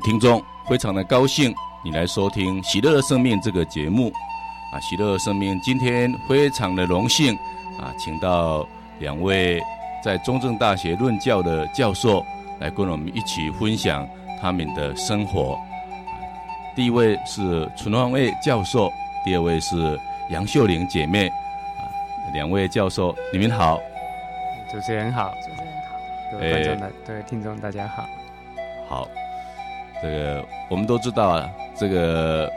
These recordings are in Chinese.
听众，非常的高兴你来收听《喜乐的生命》这个节目啊！喜乐的生命今天非常的荣幸啊，请到两位在中正大学论教的教授来跟我们一起分享他们的生活。第一位是陈芳蔚教授，第二位是杨秀玲姐妹啊，两位教授，你们好。主持人好，主持人好，各位观众的、各位听众大家。好。这个我们都知道啊，这个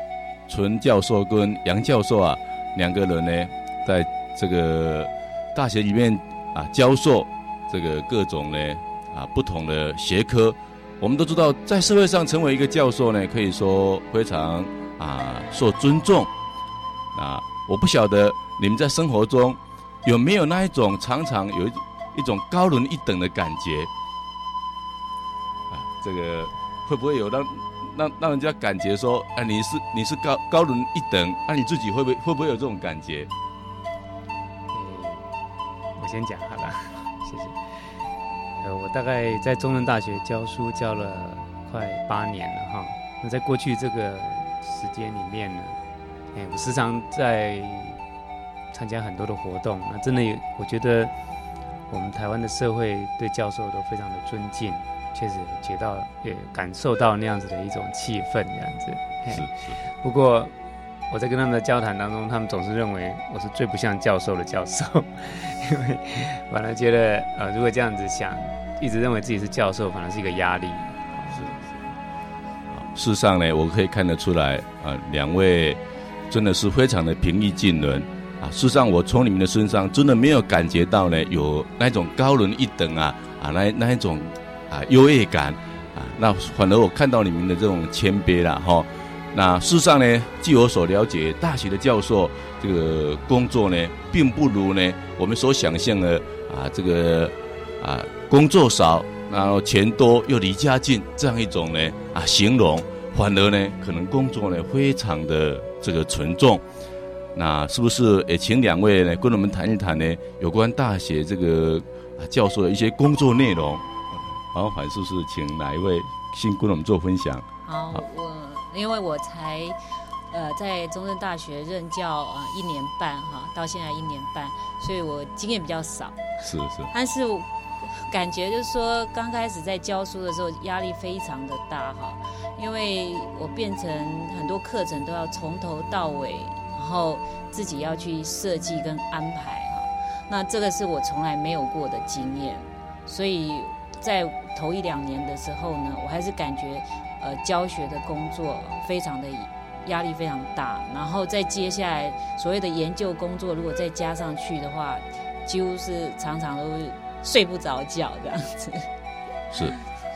陈教授跟杨教授啊，两个人呢，在这个大学里面啊教授这个各种呢啊不同的学科。我们都知道，在社会上成为一个教授呢，可以说非常啊受尊重。啊，我不晓得你们在生活中有没有那一种常常有一一种高人一等的感觉啊，这个。会不会有让让让人家感觉说，哎，你是你是高高人一等，那、啊、你自己会不会会不会有这种感觉？嗯，我先讲好了，谢谢。呃，我大概在中正大学教书教了快八年了哈。那在过去这个时间里面呢，哎，我时常在参加很多的活动。那真的有，我觉得我们台湾的社会对教授都非常的尊敬。确实觉到也感受到那样子的一种气氛，这样子。是是。不过我在跟他们的交谈当中，他们总是认为我是最不像教授的教授，因为反而觉得呃，如果这样子想，一直认为自己是教授，反而是一个压力。是是。事实上呢，我可以看得出来，呃，两位真的是非常的平易近人啊。事实上，我从你们的身上真的没有感觉到呢，有那种高人一等啊啊，那那一种。啊，优越感啊，那反而我看到你们的这种谦卑了哈。那事实上呢，据我所了解，大学的教授这个工作呢，并不如呢我们所想象的啊，这个啊工作少，然后钱多又离家近这样一种呢啊形容，反而呢可能工作呢非常的这个沉重。那是不是也请两位呢跟我们谈一谈呢有关大学这个啊教授的一些工作内容？麻烦是不是请哪一位先跟我们做分享？好，好我因为我才呃在中正大学任教啊、呃、一年半哈，到现在一年半，所以我经验比较少。是是。但是感觉就是说，刚开始在教书的时候压力非常的大哈，因为我变成很多课程都要从头到尾，然后自己要去设计跟安排哈。那这个是我从来没有过的经验，所以。在头一两年的时候呢，我还是感觉，呃，教学的工作非常的压力非常大，然后再接下来所谓的研究工作，如果再加上去的话，几乎是常常都睡不着觉这样子。是，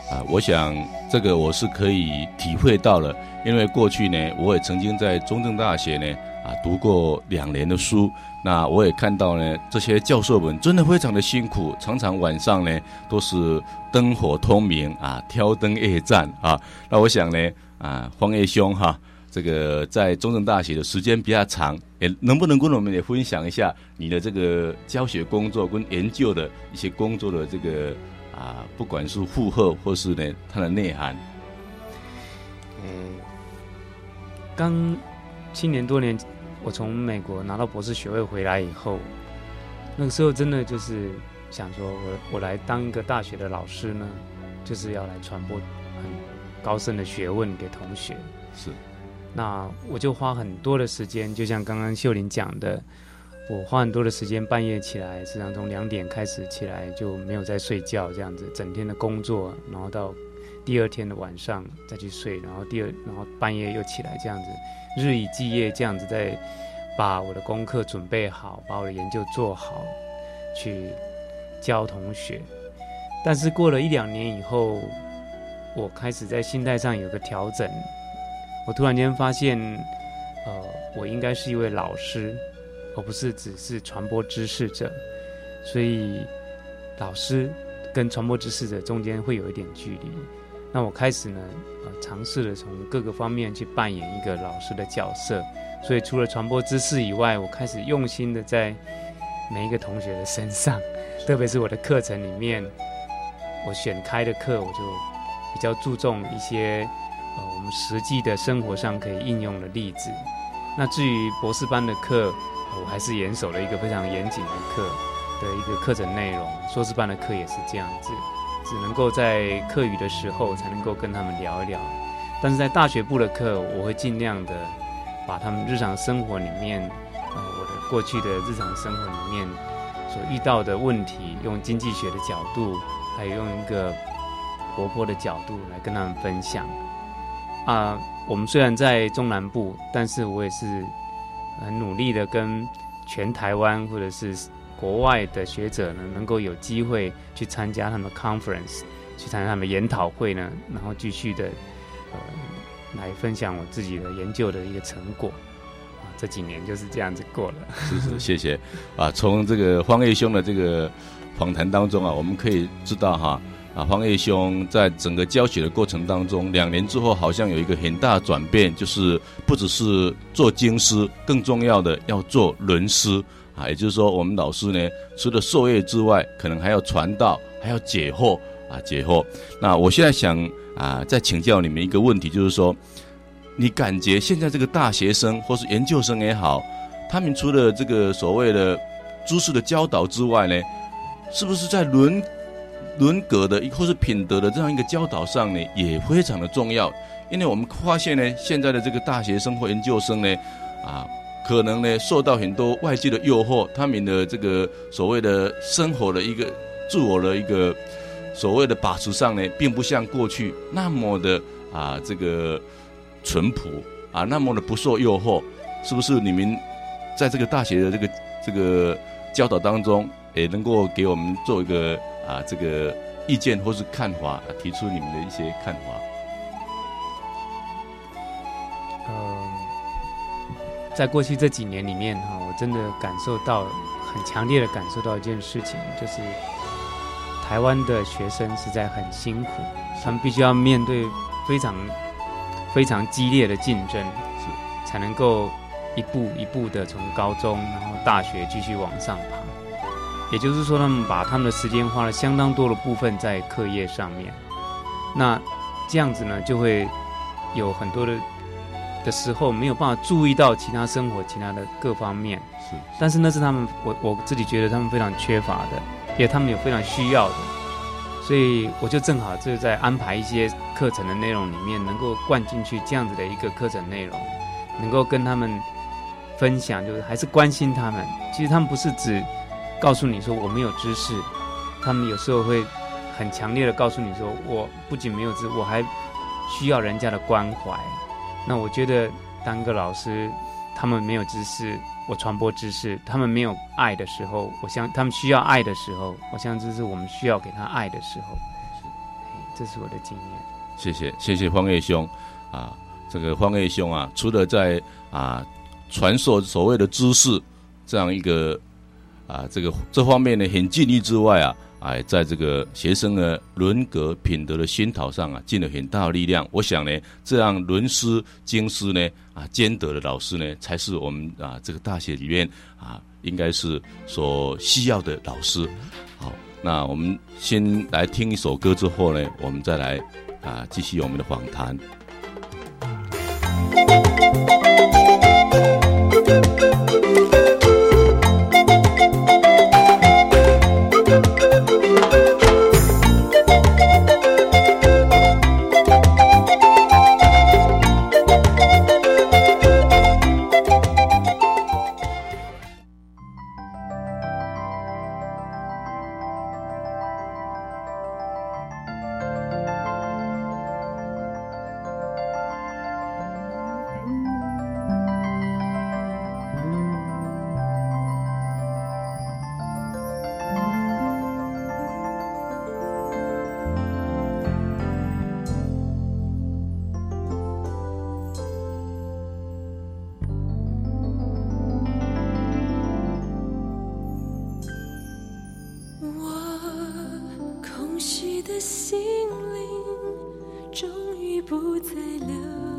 啊，我想这个我是可以体会到了，因为过去呢，我也曾经在中正大学呢。啊，读过两年的书，那我也看到呢，这些教授们真的非常的辛苦，常常晚上呢都是灯火通明啊，挑灯夜战啊。那我想呢，啊，芳蔚兄哈，这个在中正大学的时间比较长，也能不能跟我们也分享一下你的这个教学工作跟研究的一些工作的这个啊，不管是负荷或是呢它的内涵。嗯，刚。七年多年，我从美国拿到博士学位回来以后，那个时候真的就是想说我，我我来当一个大学的老师呢，就是要来传播很高深的学问给同学。是，那我就花很多的时间，就像刚刚秀玲讲的，我花很多的时间半夜起来，实际上从两点开始起来就没有再睡觉，这样子整天的工作，然后到第二天的晚上再去睡，然后第二然后半夜又起来这样子。日以继夜这样子在把我的功课准备好，把我的研究做好，去教同学。但是过了一两年以后，我开始在心态上有个调整。我突然间发现，呃，我应该是一位老师，而不是只是传播知识者。所以，老师跟传播知识者中间会有一点距离。那我开始呢，呃，尝试了从各个方面去扮演一个老师的角色，所以除了传播知识以外，我开始用心的在每一个同学的身上，特别是我的课程里面，我选开的课，我就比较注重一些呃我们实际的生活上可以应用的例子。那至于博士班的课，我还是严守了一个非常严谨的课的一个课程内容。硕士班的课也是这样子，只能够在课余的时候才能够跟他们聊一聊。但是在大学部的课，我会尽量的把他们日常生活里面，呃，我的过去的日常生活里面所遇到的问题，用经济学的角度，还有用一个活泼的角度来跟他们分享。啊，我们虽然在中南部，但是我也是很努力的跟全台湾或者是国外的学者呢，能够有机会去参加他们 conference，去参加他们研讨会呢，然后继续的呃来分享我自己的研究的一个成果。啊，这几年就是这样子过了。是是，谢谢。啊，从这个方毅兄的这个访谈当中啊，我们可以知道哈。啊，方毅兄在整个教学的过程当中，两年之后好像有一个很大的转变，就是不只是做经师，更重要的要做论师啊。也就是说，我们老师呢，除了授业之外，可能还要传道，还要解惑啊，解惑。那我现在想啊，再请教你们一个问题，就是说，你感觉现在这个大学生或是研究生也好，他们除了这个所谓的知识的教导之外呢，是不是在伦人格的，或是品德的这样一个教导上呢，也非常的重要。因为我们发现呢，现在的这个大学生或研究生呢，啊，可能呢受到很多外界的诱惑，他们的这个所谓的生活的一个自我的一个所谓的把持上呢，并不像过去那么的啊这个淳朴啊，那么的不受诱惑。是不是你们在这个大学的这个这个教导当中，也能够给我们做一个？啊，这个意见或是看法，提出你们的一些看法。在过去这几年里面哈，我真的感受到很强烈的感受到一件事情，就是台湾的学生实在很辛苦，他们必须要面对非常非常激烈的竞争，才能够一步一步的从高中然后大学继续往上爬。也就是说，他们把他们的时间花了相当多的部分在课业上面。那这样子呢，就会有很多的的时候没有办法注意到其他生活、其他的各方面。是，但是那是他们，我我自己觉得他们非常缺乏的，也他们有非常需要的。所以我就正好就是在安排一些课程的内容里面，能够灌进去这样子的一个课程内容，能够跟他们分享，就是还是关心他们。其实他们不是只。告诉你说我没有知识，他们有时候会很强烈的告诉你说，我不仅没有知，我还需要人家的关怀。那我觉得当一个老师，他们没有知识，我传播知识；他们没有爱的时候，我想他们需要爱的时候，我想这是我们需要给他爱的时候。这是我的经验。谢谢谢谢方叶兄啊，这个方叶兄啊，除了在啊传授所谓的知识这样一个。啊，这个这方面呢很尽力之外啊，哎，在这个学生的人格品德的熏陶上啊，尽了很大的力量。我想呢，这样伦师、经师呢，啊，兼得的老师呢，才是我们啊这个大学里面啊，应该是所需要的老师。好，那我们先来听一首歌之后呢，我们再来啊继续我们的访谈。空虚的心灵，终于不再流。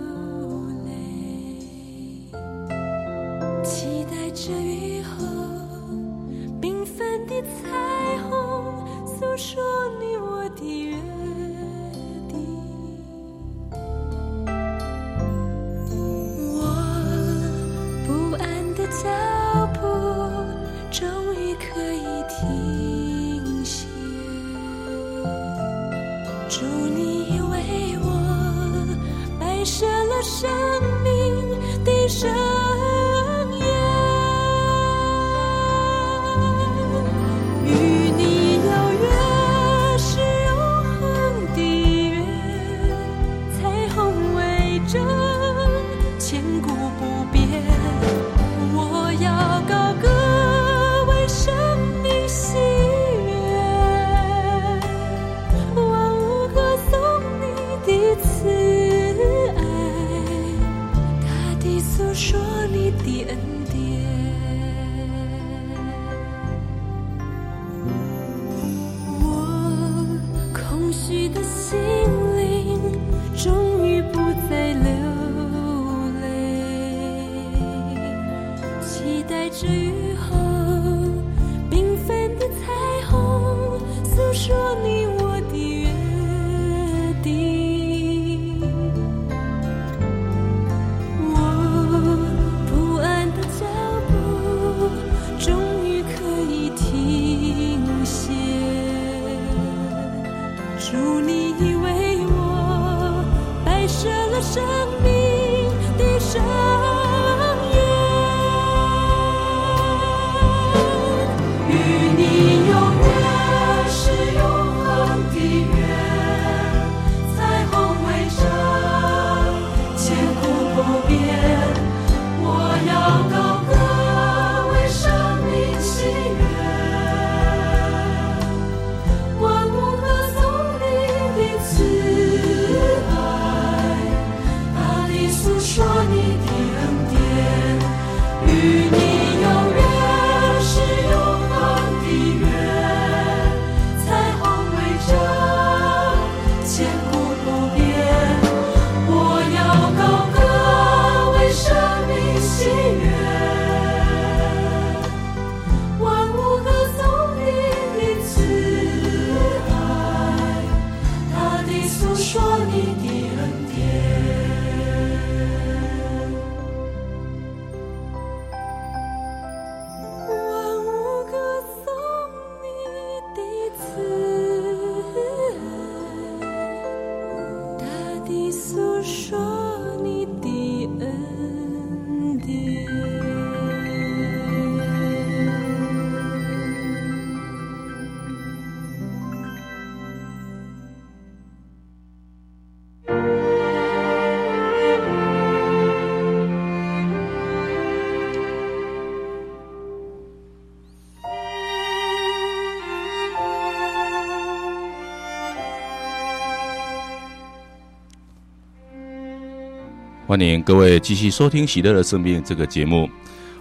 欢迎各位继续收听《喜乐的生命》这个节目。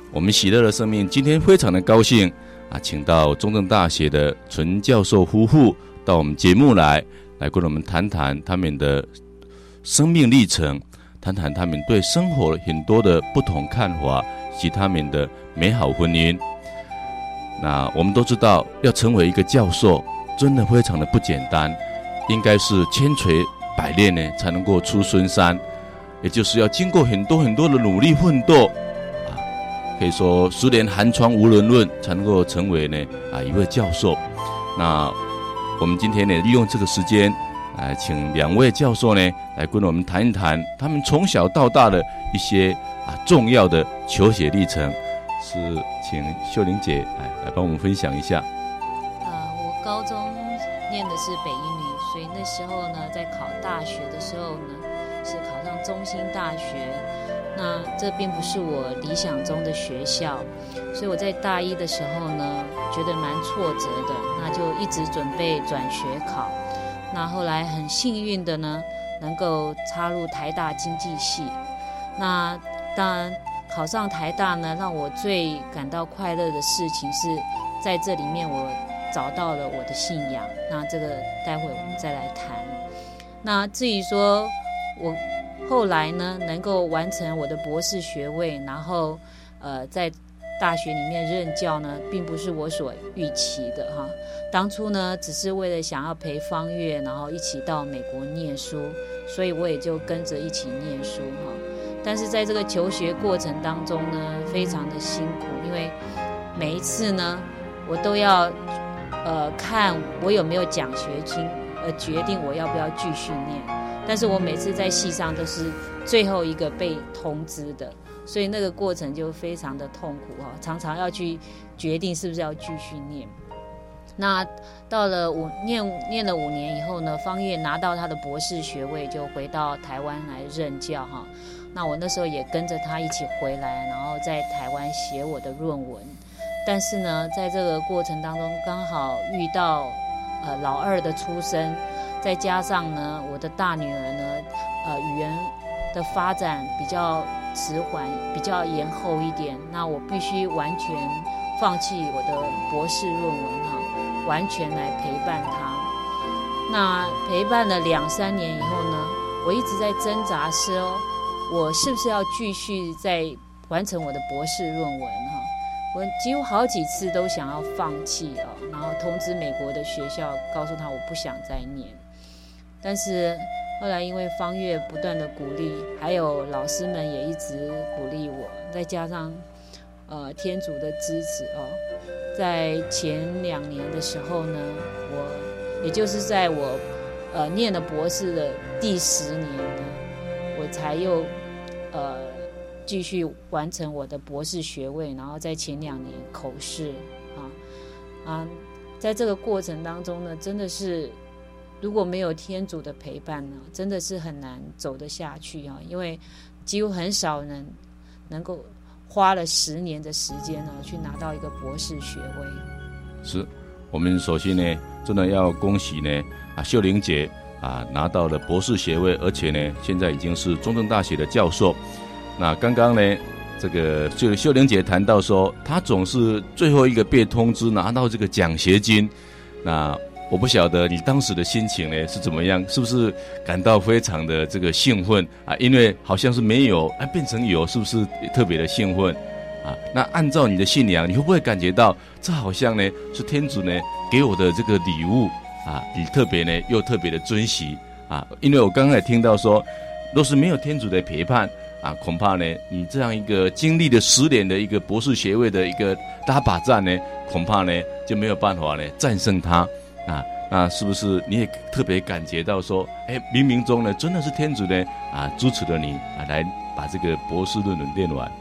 我们《喜乐的生命》今天非常的高兴啊，请到中正大学的陈教授夫妇到我们节目来，来跟我们谈谈他们的生命历程，谈谈他们对生活很多的不同看法，及他们的美好婚姻。那我们都知道，要成为一个教授，真的非常的不简单，应该是千锤百炼呢，才能够出孙山。也就是要经过很多很多的努力奋斗，啊，可以说十年寒窗无人问，才能够成为呢啊一位教授。那我们今天呢，利用这个时间，来请两位教授呢来跟我们谈一谈他们从小到大的一些啊重要的求学历程。是，请秀玲姐来来帮我们分享一下。啊，我高中念的是北一女，所以那时候呢，在考大学的时候呢。上中兴大学，那这并不是我理想中的学校，所以我在大一的时候呢，觉得蛮挫折的，那就一直准备转学考。那后来很幸运的呢，能够插入台大经济系。那当然考上台大呢，让我最感到快乐的事情是在这里面我找到了我的信仰。那这个待会我们再来谈。那至于说。我后来呢，能够完成我的博士学位，然后，呃，在大学里面任教呢，并不是我所预期的哈。当初呢，只是为了想要陪方月，然后一起到美国念书，所以我也就跟着一起念书哈。但是在这个求学过程当中呢，非常的辛苦，因为每一次呢，我都要呃看我有没有奖学金，而决定我要不要继续念。但是我每次在戏上都是最后一个被通知的，所以那个过程就非常的痛苦哈，常常要去决定是不是要继续念。那到了五念念了五年以后呢，方月拿到他的博士学位，就回到台湾来任教哈。那我那时候也跟着他一起回来，然后在台湾写我的论文。但是呢，在这个过程当中，刚好遇到呃老二的出生。再加上呢，我的大女儿呢，呃，语言的发展比较迟缓，比较延后一点。那我必须完全放弃我的博士论文哈，完全来陪伴她。那陪伴了两三年以后呢，我一直在挣扎说，我是不是要继续再完成我的博士论文哈？我几乎好几次都想要放弃哦，然后通知美国的学校，告诉他我不想再念。但是后来因为方月不断的鼓励，还有老师们也一直鼓励我，再加上呃天主的支持哦，在前两年的时候呢，我也就是在我呃念了博士的第十年呢，我才又呃。继续完成我的博士学位，然后在前两年口试，啊啊，在这个过程当中呢，真的是如果没有天主的陪伴呢，真的是很难走得下去啊，因为几乎很少人能够花了十年的时间呢，去拿到一个博士学位。是，我们首先呢，真的要恭喜呢啊秀玲姐啊拿到了博士学位，而且呢，现在已经是中正大学的教授。那刚刚呢，这个秀秀玲姐谈到说，她总是最后一个被通知拿到这个奖学金。那我不晓得你当时的心情呢是怎么样，是不是感到非常的这个兴奋啊？因为好像是没有，啊变成有，是不是特别的兴奋啊？那按照你的信仰，你会不会感觉到这好像呢是天主呢给我的这个礼物啊？你特别呢又特别的珍惜啊？因为我刚刚也听到说，若是没有天主的陪伴。啊，恐怕呢，你这样一个经历了十年的一个博士学位的一个大把战呢，恐怕呢就没有办法呢战胜他啊。那是不是你也特别感觉到说，哎，冥冥中呢真的是天主呢啊支持了你啊，来把这个博士论文念完？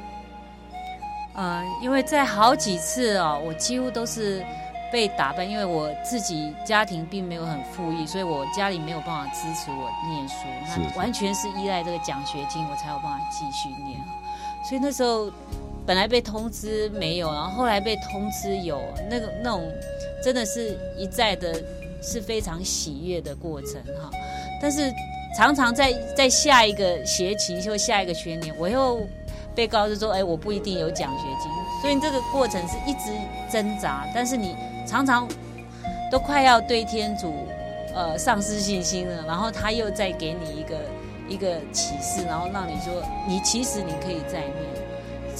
呃，因为在好几次哦，我几乎都是。被打败，因为我自己家庭并没有很富裕，所以我家里没有办法支持我念书，那完全是依赖这个奖学金，我才有办法继续念。所以那时候本来被通知没有，然后后来被通知有，那个那种真的是一再的是非常喜悦的过程哈。但是常常在在下一个学期或下一个学年，我又被告知说，哎，我不一定有奖学金，所以这个过程是一直挣扎，但是你。常常都快要对天主，呃，丧失信心了，然后他又再给你一个一个启示，然后让你说，你其实你可以再念，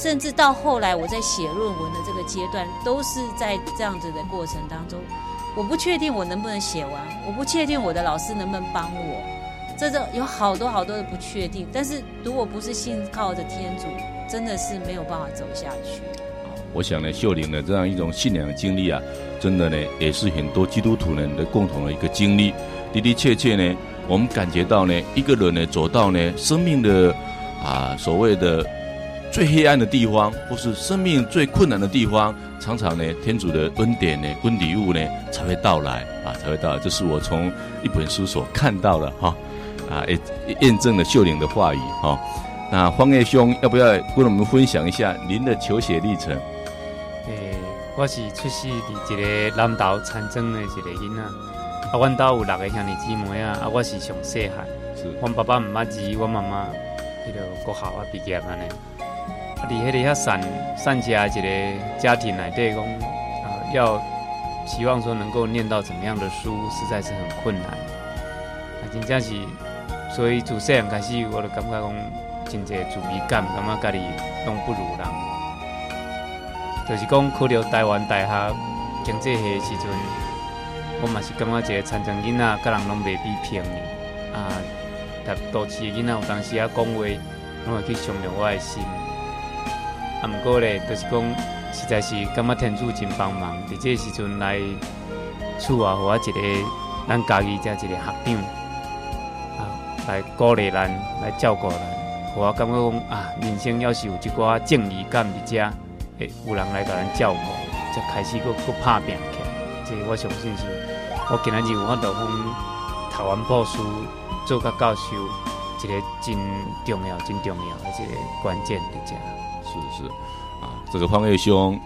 甚至到后来我在写论文的这个阶段，都是在这样子的过程当中，我不确定我能不能写完，我不确定我的老师能不能帮我，这个有好多好多的不确定，但是如果不是信靠着天主，真的是没有办法走下去。我想呢，秀玲的这样一种信仰经历啊，真的呢，也是很多基督徒人的共同的一个经历。的的确确呢，我们感觉到呢，一个人呢走到呢生命的啊所谓的最黑暗的地方，或是生命最困难的地方，常常呢天主的恩典呢、恩礼物呢才会到来啊，才会到来。这是我从一本书所看到的哈啊，也验证了秀玲的话语哈。那方叶兄要不要跟我们分享一下您的求学历程？诶我是出世伫一个南投田庄的一个囡仔，啊，阮兜有六个兄弟姊妹啊，啊，我是上细汉，阮爸爸毋捌字，阮妈妈迄个国校啊毕业安尼，啊，伫迄个遐散散家一个家庭内底讲，啊，要希望说能够念到怎么样的书，实在是很困难，啊，真正是，所以自细汉开始，我就感觉讲真济自卑感，感觉家己拢不如人。就是讲考了台湾大学经济系的时阵，我嘛是感觉一个田庄囡仔，甲人拢袂比平的。啊，读都市的囡仔有当时啊讲话，拢会去伤着我的心。啊，毋过咧，就是讲实在是感觉天主真帮忙，伫这时阵来厝啊，互我一个咱家己遮一个学长，啊，来鼓励咱，来照顾咱，互我感觉讲啊，人生要是有一寡正义感伫遮。有人来甲咱照顾，才开始搁搁拍拼起来。这、我相信是，我今仔日有法度从台湾报书做个教授，一个真重要、真重要的一个关键的这。是是啊，这个方月兄，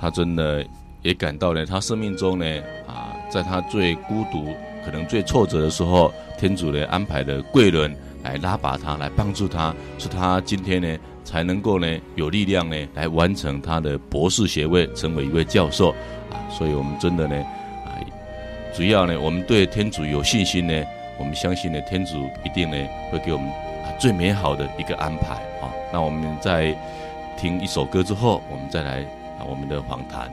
他真的也感到呢，他生命中呢啊，在他最孤独、可能最挫折的时候，天主呢安排的贵人来拉拔他，来帮助他，是他今天呢。才能够呢有力量呢来完成他的博士学位，成为一位教授啊！所以我们真的呢啊，主要呢我们对天主有信心呢，我们相信呢天主一定呢会给我们啊最美好的一个安排啊！那我们在听一首歌之后，我们再来啊我们的访谈。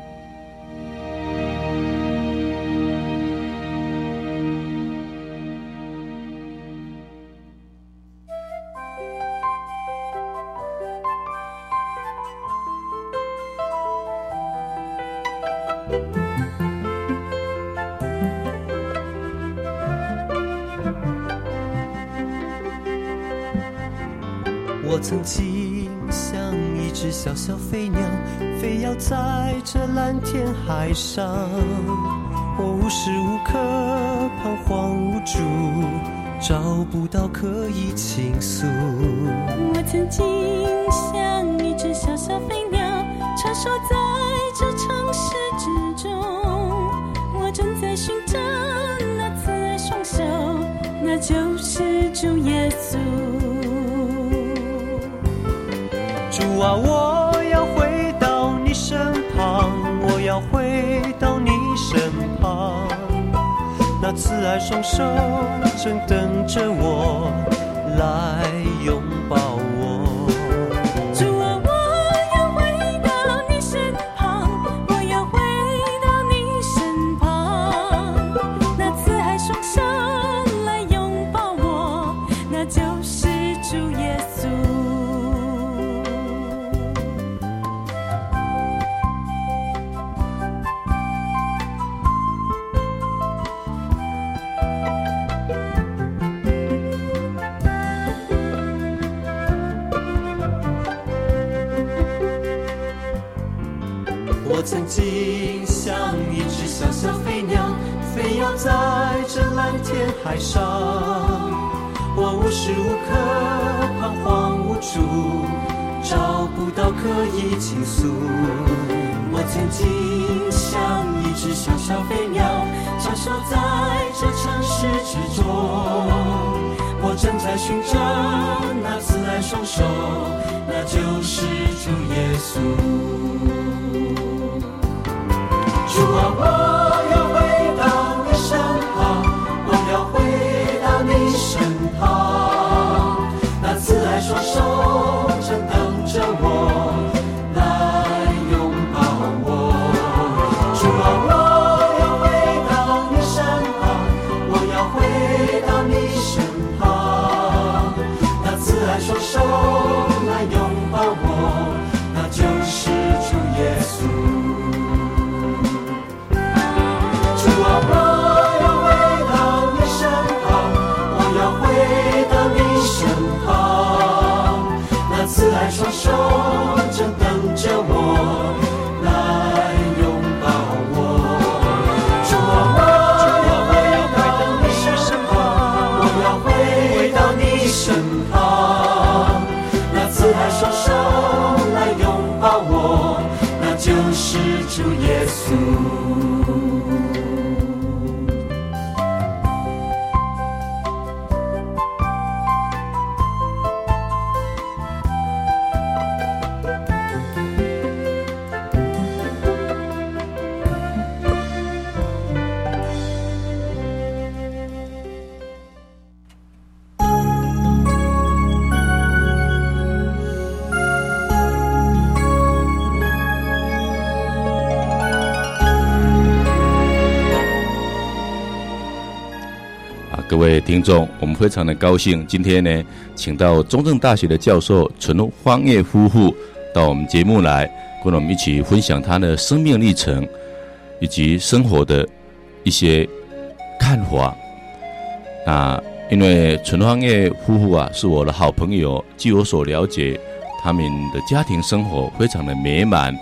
天海上。我无时无刻彷徨无助，找不到可以倾诉。我曾经像一只小小飞鸟，穿梭在这城市之中。我正在寻找那慈爱双手，那就是主耶稣。主啊，我慈爱双手正等着我来。天海上。我无时无刻彷徨无助，找不到可以倾诉。我曾经像一只小小飞鸟，穿梭在这城市之中。我正在寻找那慈爱双手，那就是主耶稣。主啊，我耶众，我们非常的高兴，今天呢，请到中正大学的教授陈芳叶夫妇到我们节目来，跟我们一起分享他的生命历程以及生活的一些看法。啊，因为陈芳叶夫妇啊是我的好朋友，据我所了解，他们的家庭生活非常的美满，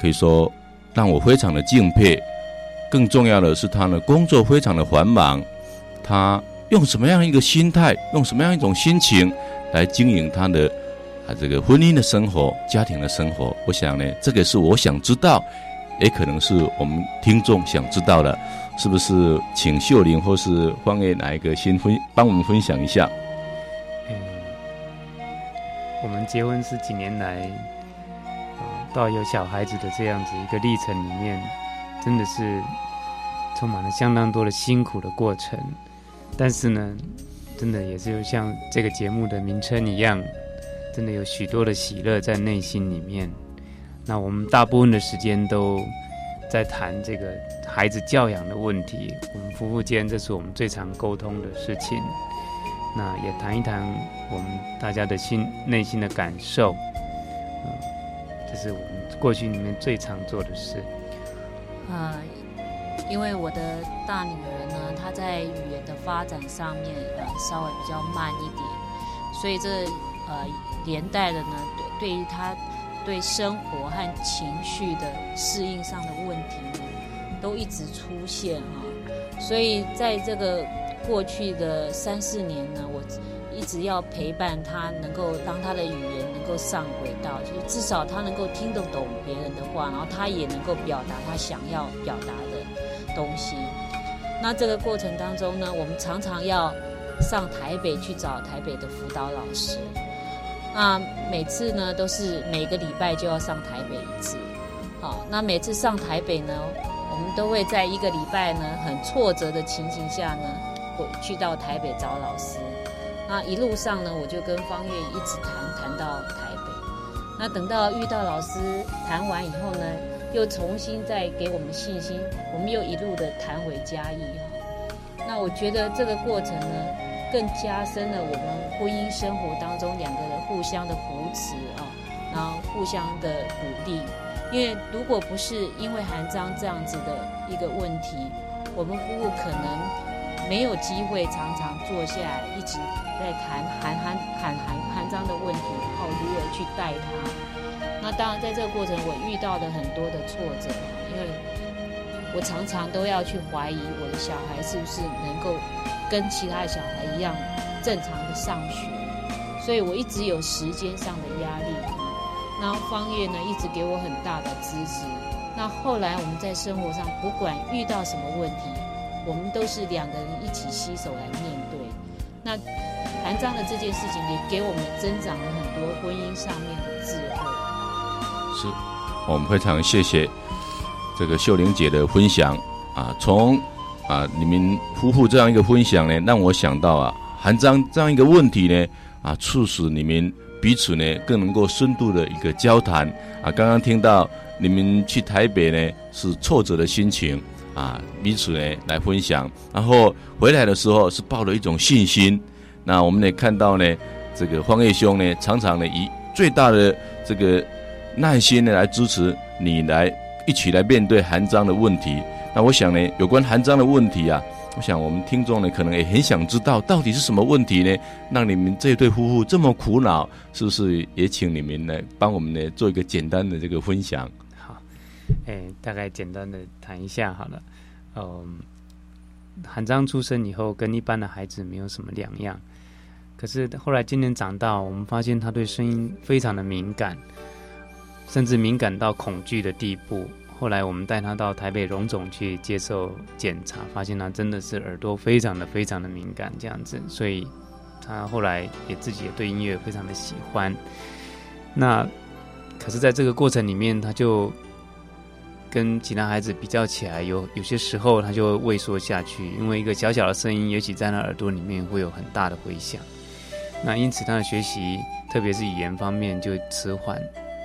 可以说让我非常的敬佩。更重要的是，他的工作非常的繁忙。他用什么样一个心态，用什么样一种心情来经营他的啊这个婚姻的生活、家庭的生活？我想呢，这个是我想知道，也可能是我们听众想知道的，是不是？请秀玲或是芳叶哪一个先分帮我们分享一下？嗯，我们结婚十几年来，到有小孩子的这样子一个历程里面，真的是充满了相当多的辛苦的过程。但是呢，真的也是有像这个节目的名称一样，真的有许多的喜乐在内心里面。那我们大部分的时间都在谈这个孩子教养的问题。我们夫妇间，这是我们最常沟通的事情。那也谈一谈我们大家的心内心的感受。嗯，这是我们过去里面最常做的事。啊、呃，因为我的大女儿呢，她在语言的发展上面呃稍微比较慢一点，所以这呃连带的呢，对对于她对生活和情绪的适应上的问题呢，都一直出现啊，所以在这个过去的三四年呢，我。一直要陪伴她，能够让她的语言能够上轨道，就是至少她能够听得懂别人的话，然后她也能够表达她想要表达东西。那这个过程当中呢，我们常常要上台北去找台北的辅导老师。那每次呢，都是每个礼拜就要上台北一次。好，那每次上台北呢，我们都会在一个礼拜呢很挫折的情形下呢，会去到台北找老师。那一路上呢，我就跟方月一直谈谈到台北。那等到遇到老师谈完以后呢，又重新再给我们信心，我们又一路的谈回嘉义哈。那我觉得这个过程呢，更加深了我们婚姻生活当中两个人互相的扶持啊，然后互相的鼓励。因为如果不是因为韩章这样子的一个问题，我们夫妇可能没有机会常常坐下来一直。在谈韩韩韩韩韩章的问题，然后如何去带他。那当然，在这个过程，我遇到了很多的挫折，因为我常常都要去怀疑我的小孩是不是能够跟其他的小孩一样正常的上学，所以我一直有时间上的压力。然后芳月呢，一直给我很大的支持。那后来我们在生活上，不管遇到什么问题，我们都是两个人一起携手来面对。那。韩章的这件事情也给我们增长了很多婚姻上面的。我们非常谢谢这个秀玲姐的分享啊，从啊你们夫妇这样一个分享呢，让我想到啊，韩章这样一个问题呢啊，促使你们彼此呢更能够深度的一个交谈啊。刚刚听到你们去台北呢是挫折的心情啊，彼此呢来分享，然后回来的时候是抱了一种信心。那我们也看到呢，这个芳月兄呢，常常呢以最大的这个耐心的来支持你来一起来面对韩章的问题。那我想呢，有关韩章的问题啊，我想我们听众呢可能也很想知道到底是什么问题呢，让你们这对夫妇这么苦恼，是不是也请你们呢帮我们呢做一个简单的这个分享？好，哎，大概简单的谈一下好了，嗯，韩章出生以后跟一般的孩子没有什么两样。可是后来今年长大，我们发现他对声音非常的敏感，甚至敏感到恐惧的地步。后来我们带他到台北荣总去接受检查，发现他真的是耳朵非常的非常的敏感这样子。所以他后来也自己也对音乐非常的喜欢。那可是在这个过程里面，他就跟其他孩子比较起来，有有些时候他就畏缩下去，因为一个小小的声音，尤其在他耳朵里面会有很大的回响。那因此他的学习，特别是语言方面就迟缓。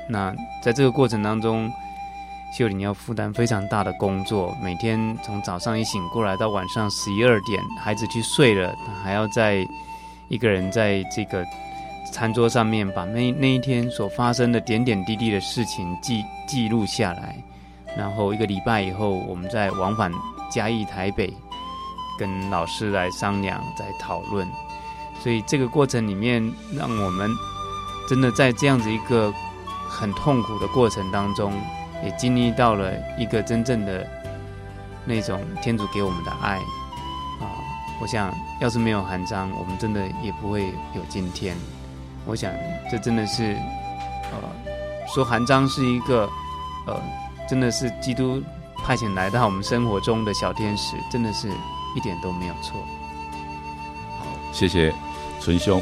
那在这个过程当中，秀玲要负担非常大的工作，每天从早上一醒过来到晚上十一二点，孩子去睡了，他还要在一个人在这个餐桌上面把那那一天所发生的点点滴滴的事情记记录下来。然后一个礼拜以后，我们再往返嘉义、台北，跟老师来商量、再讨论。所以这个过程里面，让我们真的在这样子一个很痛苦的过程当中，也经历到了一个真正的那种天主给我们的爱啊！我想要是没有韩章，我们真的也不会有今天。我想这真的是呃，说韩章是一个呃，真的是基督派遣来到我们生活中的小天使，真的是一点都没有错。好，谢谢。纯兄，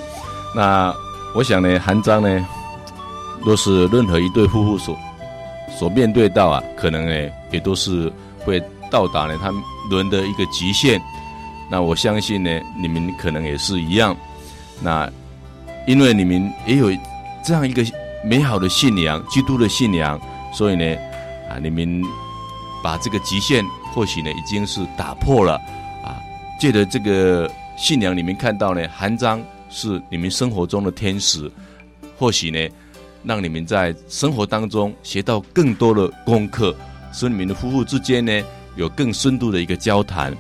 那我想呢，韩章呢，若是任何一对夫妇所所面对到啊，可能呢也都是会到达呢他们的一个极限。那我相信呢，你们可能也是一样。那因为你们也有这样一个美好的信仰，基督的信仰，所以呢，啊，你们把这个极限或许呢已经是打破了啊。借着这个信仰，你们看到呢，韩章是你们生活中的天使，或许呢，让你们在生活当中学到更多的功课，使你们的夫妇之间呢有更深度的一个交谈。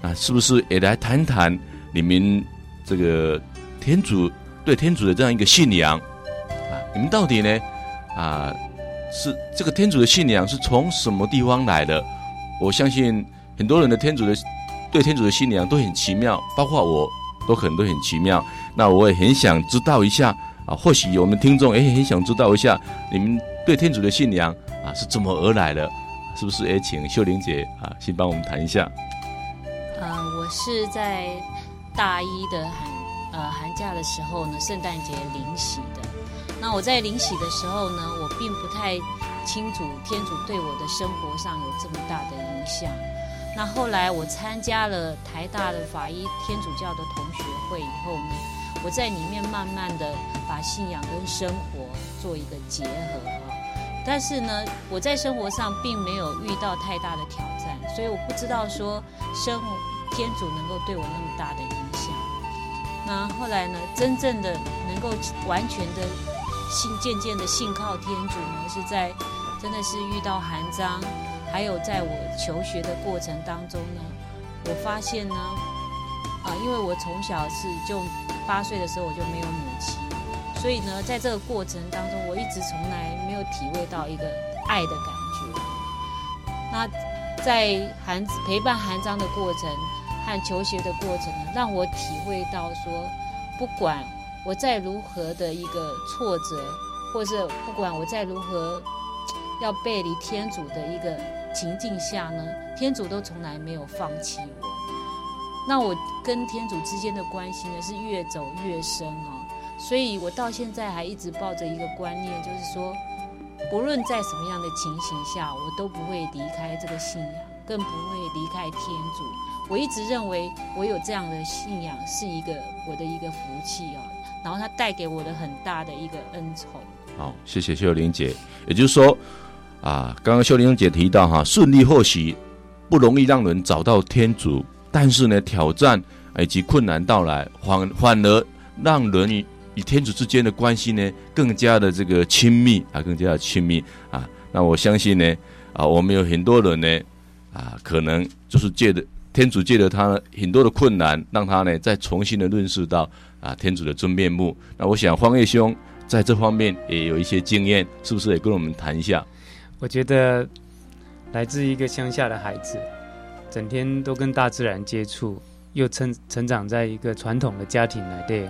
啊，是不是也来谈谈你们这个天主对天主的这样一个信仰啊？你们到底呢啊，是这个天主的信仰是从什么地方来的？我相信很多人的天主的对天主的信仰都很奇妙，包括我都可能都很奇妙。那我也很想知道一下啊，或许我们听众也很想知道一下你们对天主的信仰啊是怎么而来的？是不是？也请秀玲姐啊，先帮我们谈一下。是在大一的寒呃寒假的时候呢，圣诞节临洗的。那我在临洗的时候呢，我并不太清楚天主对我的生活上有这么大的影响。那后来我参加了台大的法医天主教的同学会以后呢，我在里面慢慢的把信仰跟生活做一个结合啊。但是呢，我在生活上并没有遇到太大的挑战，所以我不知道说生。天主能够对我那么大的影响，那后来呢？真正的能够完全的信，渐渐的信靠天主呢，是在真的是遇到韩章，还有在我求学的过程当中呢，我发现呢，啊，因为我从小是就八岁的时候我就没有母亲，所以呢，在这个过程当中，我一直从来没有体会到一个爱的感觉。那在韩陪伴韩章的过程。和求学的过程呢，让我体会到说，不管我再如何的一个挫折，或是不管我再如何要背离天主的一个情境下呢，天主都从来没有放弃我。那我跟天主之间的关系呢，是越走越深哦。所以我到现在还一直抱着一个观念，就是说，不论在什么样的情形下，我都不会离开这个信仰，更不会离开天主。我一直认为我有这样的信仰是一个我的一个福气哦，然后它带给我的很大的一个恩宠。好，谢谢秀玲姐。也就是说，啊，刚刚秀玲姐提到哈，顺利或许不容易让人找到天主，但是呢，挑战以及困难到来，反反而让人与与天主之间的关系呢，更加的这个亲密啊，更加的亲密啊。那我相信呢，啊，我们有很多人呢，啊，可能就是借着。天主借了他很多的困难，让他呢再重新的认识到啊天主的真面目。那我想方叶兄在这方面也有一些经验，是不是也跟我们谈一下？我觉得来自一个乡下的孩子，整天都跟大自然接触，又成成长在一个传统的家庭来对，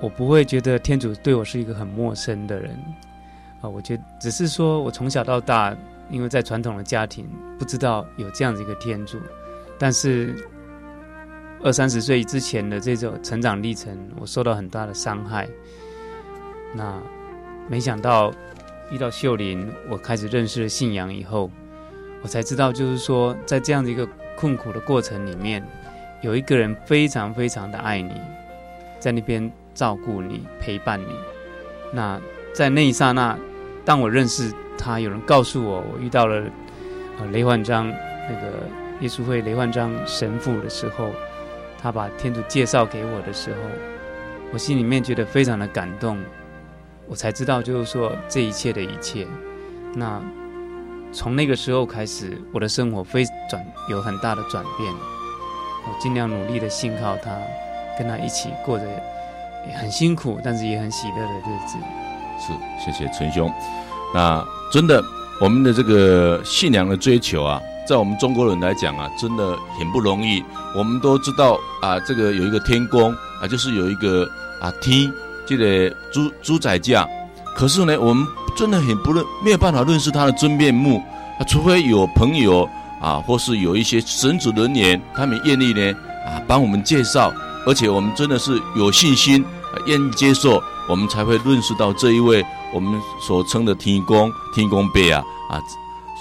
我不会觉得天主对我是一个很陌生的人啊。我觉得只是说我从小到大，因为在传统的家庭，不知道有这样子一个天主。但是二三十岁之前的这种成长历程，我受到很大的伤害。那没想到遇到秀玲，我开始认识了信仰以后，我才知道，就是说，在这样的一个困苦的过程里面，有一个人非常非常的爱你，在那边照顾你、陪伴你。那在那一刹那，当我认识他，有人告诉我，我遇到了呃雷焕章那个。耶稣会雷焕章神父的时候，他把天主介绍给我的时候，我心里面觉得非常的感动，我才知道就是说这一切的一切。那从那个时候开始，我的生活非转有很大的转变，我尽量努力的信靠他，跟他一起过着很辛苦，但是也很喜乐的日子。是，谢谢陈兄。那真的，我们的这个信仰的追求啊。在我们中国人来讲啊，真的很不容易。我们都知道啊，这个有一个天公啊，就是有一个啊天，这个主主宰价。可是呢，我们真的很不认，没有办法认识他的真面目啊。除非有朋友啊，或是有一些神职人员，他们愿意呢啊帮我们介绍，而且我们真的是有信心，愿意接受，我们才会认识到这一位我们所称的天公天公伯啊啊。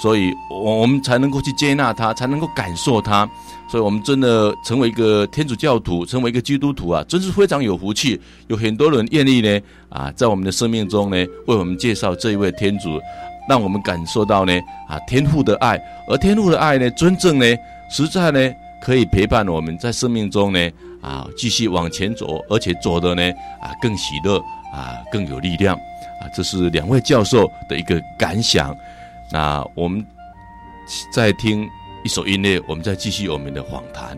所以，我我们才能够去接纳他，才能够感受他。所以，我们真的成为一个天主教徒，成为一个基督徒啊，真是非常有福气。有很多人愿意呢，啊，在我们的生命中呢，为我们介绍这一位天主。让我们感受到呢啊天父的爱，而天父的爱呢，真正呢，实在呢，可以陪伴我们在生命中呢啊继续往前走，而且走的呢啊更喜乐啊更有力量啊。这是两位教授的一个感想。那我们再听一首音乐，我们再继续我们的访谈。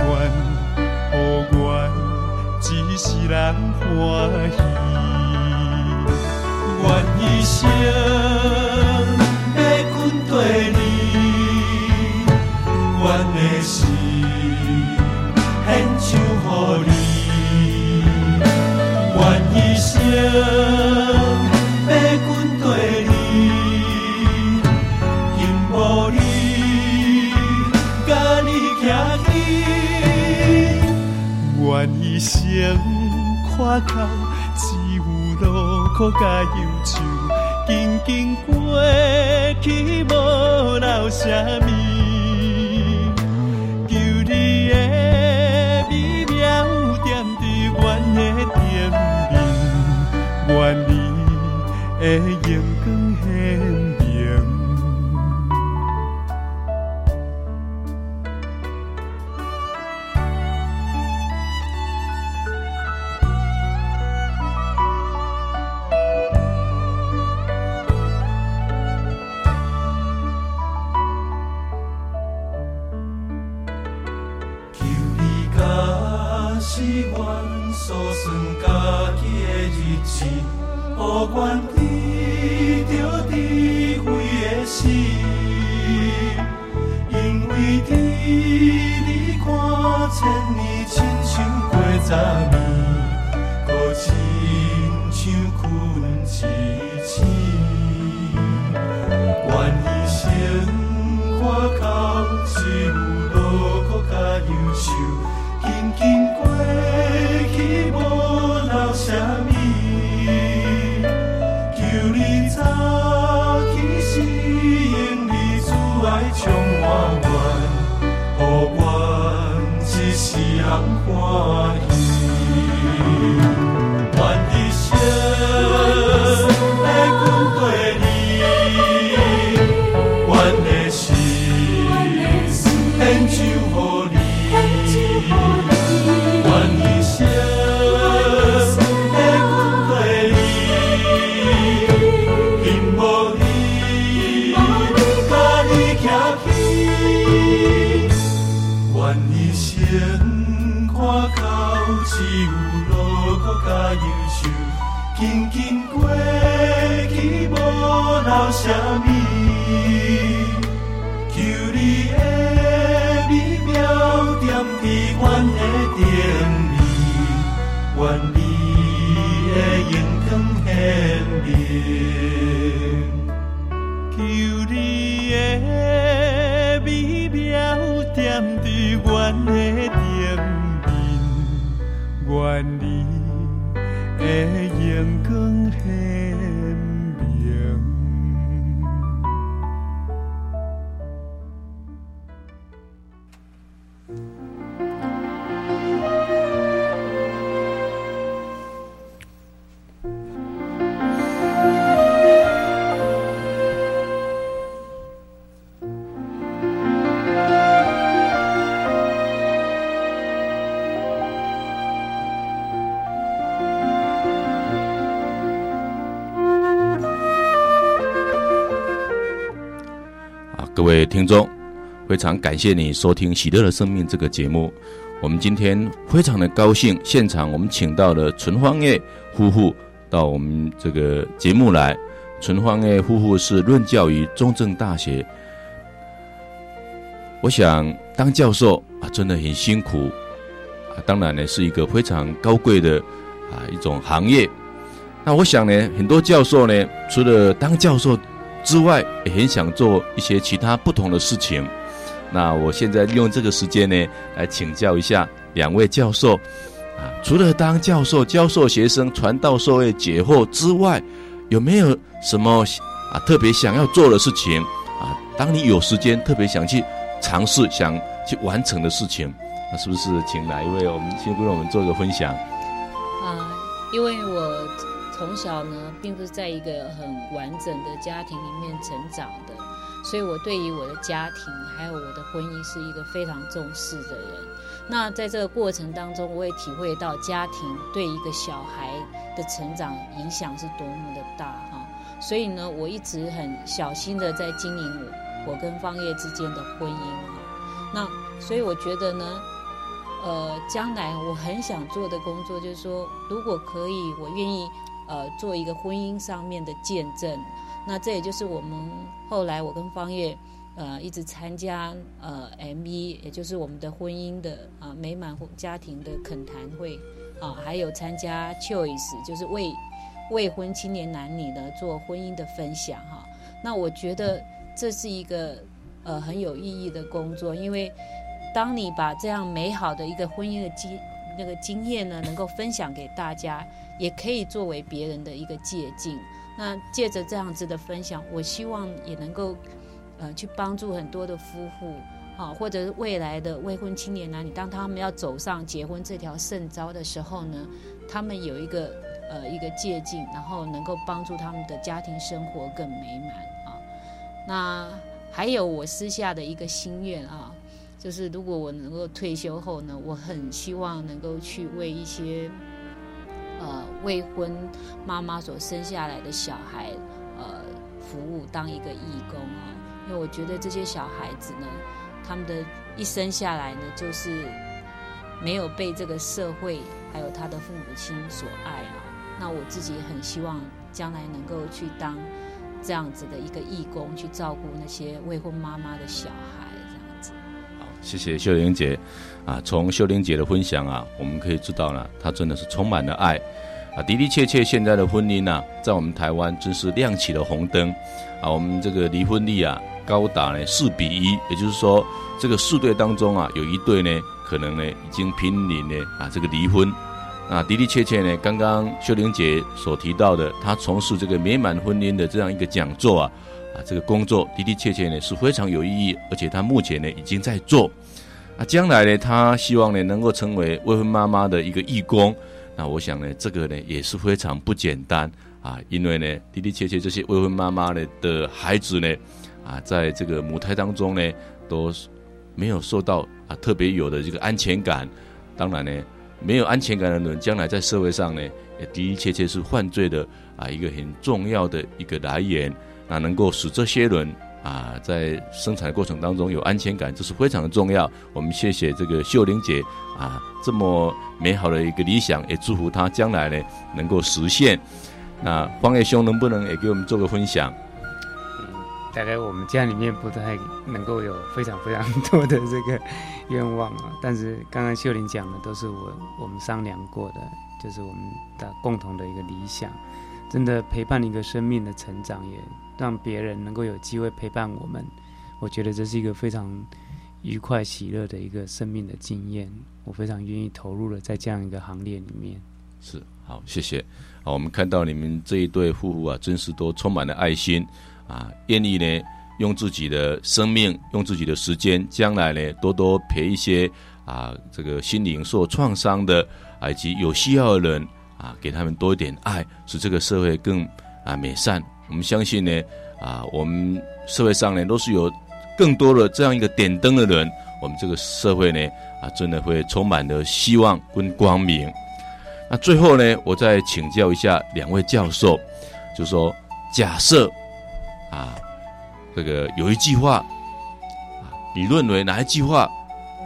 使人欢喜。愿一生要跟随你，愿的心献唱乎你。愿一生要跟随你，幸福里，甲你徛起。愿一生。花香，只有路苦甲忧愁，静静过去无留什么。是阮所算家己的日子，不管伫着智慧的心，因为伫你看千年亲像过十年，搁亲像困一醒，愿一生活到树落，搁较优秀。叫啥物求你的美妙点滴阮的甜蜜愿你的阳光献明求你的美妙点滴阮的甜蜜愿你的阳光常感谢你收听《喜乐的生命》这个节目。我们今天非常的高兴，现场我们请到了陈芳叶夫妇到我们这个节目来。陈芳叶夫妇是任教于中正大学。我想当教授啊，真的很辛苦啊。当然呢，是一个非常高贵的啊一种行业。那我想呢，很多教授呢，除了当教授之外，也很想做一些其他不同的事情。那我现在利用这个时间呢，来请教一下两位教授啊，除了当教授教授学生传道授业解惑之外，有没有什么啊特别想要做的事情啊？当你有时间特别想去尝试、想去完成的事情，那是不是请哪一位我们先跟我们做一个分享？啊，因为我从小呢，并不是在一个很完整的家庭里面成长的。所以，我对于我的家庭还有我的婚姻是一个非常重视的人。那在这个过程当中，我也体会到家庭对一个小孩的成长影响是多么的大哈。所以呢，我一直很小心的在经营我我跟方叶之间的婚姻哈。那所以我觉得呢，呃，将来我很想做的工作就是说，如果可以，我愿意呃做一个婚姻上面的见证。那这也就是我们后来我跟方月，呃，一直参加呃 M1，也就是我们的婚姻的啊、呃、美满家庭的恳谈会，啊，还有参加 Choice，就是为未婚青年男女呢做婚姻的分享哈。那我觉得这是一个呃很有意义的工作，因为当你把这样美好的一个婚姻的经那个经验呢，能够分享给大家，也可以作为别人的一个借鉴。那借着这样子的分享，我希望也能够，呃，去帮助很多的夫妇，好，或者是未来的未婚青年男女，当他们要走上结婚这条圣招的时候呢，他们有一个呃一个借鉴，然后能够帮助他们的家庭生活更美满啊。那还有我私下的一个心愿啊，就是如果我能够退休后呢，我很希望能够去为一些。呃，未婚妈妈所生下来的小孩，呃，服务当一个义工啊，因为我觉得这些小孩子呢，他们的一生下来呢，就是没有被这个社会还有他的父母亲所爱啊。那我自己很希望将来能够去当这样子的一个义工，去照顾那些未婚妈妈的小孩，谢谢秀玲姐。啊，从秀玲姐的分享啊，我们可以知道呢，她真的是充满了爱，啊，的的确确，现在的婚姻呢，在我们台湾真是亮起了红灯，啊，我们这个离婚率啊，高达呢四比一，也就是说，这个四对当中啊，有一对呢，可能呢已经濒临呢啊这个离婚，啊，的的确确呢，刚刚秀玲姐所提到的，她从事这个美满婚姻的这样一个讲座啊，啊，这个工作的的确确呢是非常有意义，而且她目前呢已经在做。那将来呢，他希望呢能够成为未婚妈妈的一个义工。那我想呢，这个呢也是非常不简单啊，因为呢的的确确这些未婚妈妈呢的孩子呢，啊，在这个母胎当中呢，都没有受到啊特别有的这个安全感。当然呢，没有安全感的人，将来在社会上呢，也的的确确是犯罪的啊一个很重要的一个来源。那能够使这些人。啊，在生产的过程当中有安全感，这是非常的重要。我们谢谢这个秀玲姐啊，这么美好的一个理想，也祝福她将来呢能够实现。那方叶兄能不能也给我们做个分享？大概我们家里面不太能够有非常非常多的这个愿望啊，但是刚刚秀玲讲的都是我我们商量过的，就是我们的共同的一个理想。真的陪伴一个生命的成长，也让别人能够有机会陪伴我们。我觉得这是一个非常愉快、喜乐的一个生命的经验。我非常愿意投入了在这样一个行列里面。是，好，谢谢。好，我们看到你们这一对夫妇啊，真是都充满了爱心啊，愿意呢用自己的生命、用自己的时间，将来呢多多陪一些啊这个心灵受创伤的，以及有需要的人。啊，给他们多一点爱，使这个社会更啊美善。我们相信呢，啊，我们社会上呢都是有更多的这样一个点灯的人，我们这个社会呢啊，真的会充满了希望跟光明。那最后呢，我再请教一下两位教授，就说，假设啊，这个有一句话你认为哪一句话，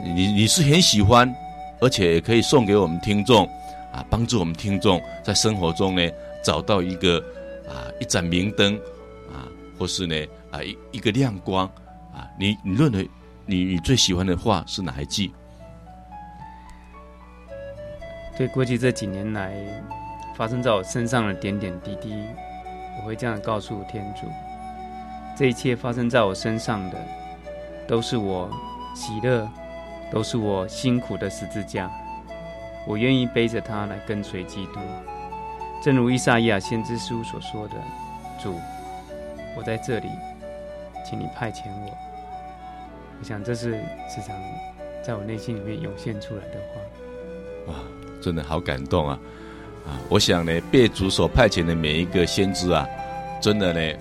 你你是很喜欢，而且也可以送给我们听众啊，帮助我们听众在生活中呢找到一个一盏明灯啊，或是呢啊一一个亮光啊，你你认为你你最喜欢的话是哪一句？对，过去这几年来发生在我身上的点点滴滴，我会这样告诉天主：这一切发生在我身上的，都是我喜乐，都是我辛苦的十字架。我愿意背着它来跟随基督。正如以赛亚先知书所说的：“主，我在这里，请你派遣我。”我想这是时常在我内心里面涌现出来的话。哇！真的好感动啊！啊，我想呢，被主所派遣的每一个先知啊，真的呢，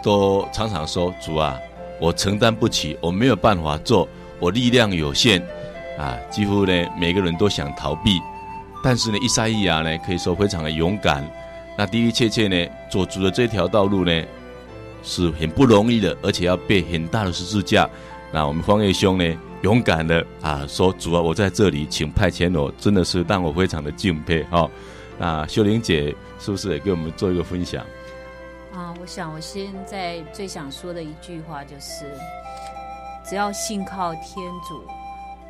都常常说：“主啊，我承担不起，我没有办法做，我力量有限。”啊，几乎呢，每个人都想逃避。但是呢，以赛亚呢，可以说非常的勇敢。那的的确确呢，走主的这条道路呢，是很不容易的，而且要背很大的十字架。那我们方叶兄呢，勇敢的啊，说主啊，我在这里，请派遣我，真的是让我非常的敬佩哈、哦。那秀玲姐是不是也给我们做一个分享？啊，我想我现在最想说的一句话就是，只要信靠天主，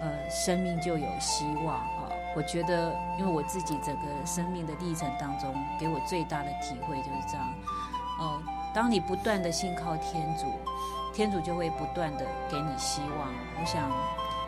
呃，生命就有希望、我觉得，因为我自己整个生命的历程当中，给我最大的体会就是这样。哦，当你不断的信靠天主。天主就会不断的给你希望，我想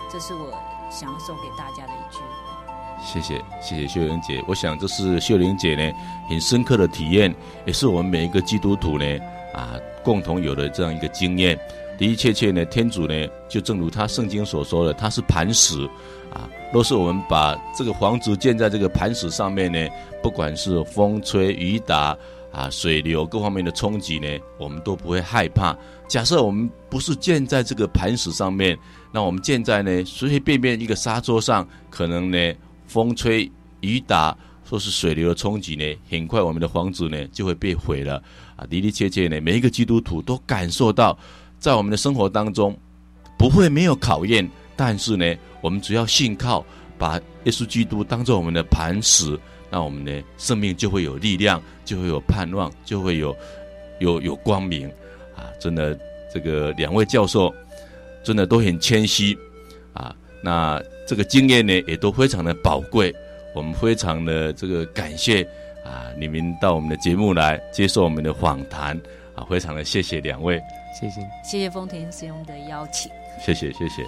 这是我想要送给大家的一句话。谢谢，谢谢秀玲姐。我想这是秀玲姐呢很深刻的体验，也是我们每一个基督徒呢啊共同有的这样一个经验。的的确确呢，天主呢就正如他圣经所说的，他是磐石啊。若是我们把这个房子建在这个磐石上面呢，不管是风吹雨打。啊，水流各方面的冲击呢，我们都不会害怕。假设我们不是建在这个磐石上面，那我们建在呢随随便便一个沙洲上，可能呢风吹雨打，说是水流的冲击呢，很快我们的房子呢就会被毁了。啊，的的确确呢，每一个基督徒都感受到，在我们的生活当中不会没有考验，但是呢，我们只要信靠，把耶稣基督当做我们的磐石。那我们的生命就会有力量，就会有盼望，就会有有有光明啊！真的，这个两位教授真的都很谦虚啊。那这个经验呢，也都非常的宝贵。我们非常的这个感谢啊，你们到我们的节目来接受我们的访谈啊，非常的谢谢两位，谢谢，谢谢丰田师兄的邀请，谢谢，谢谢。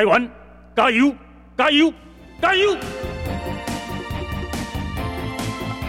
台湾，加油！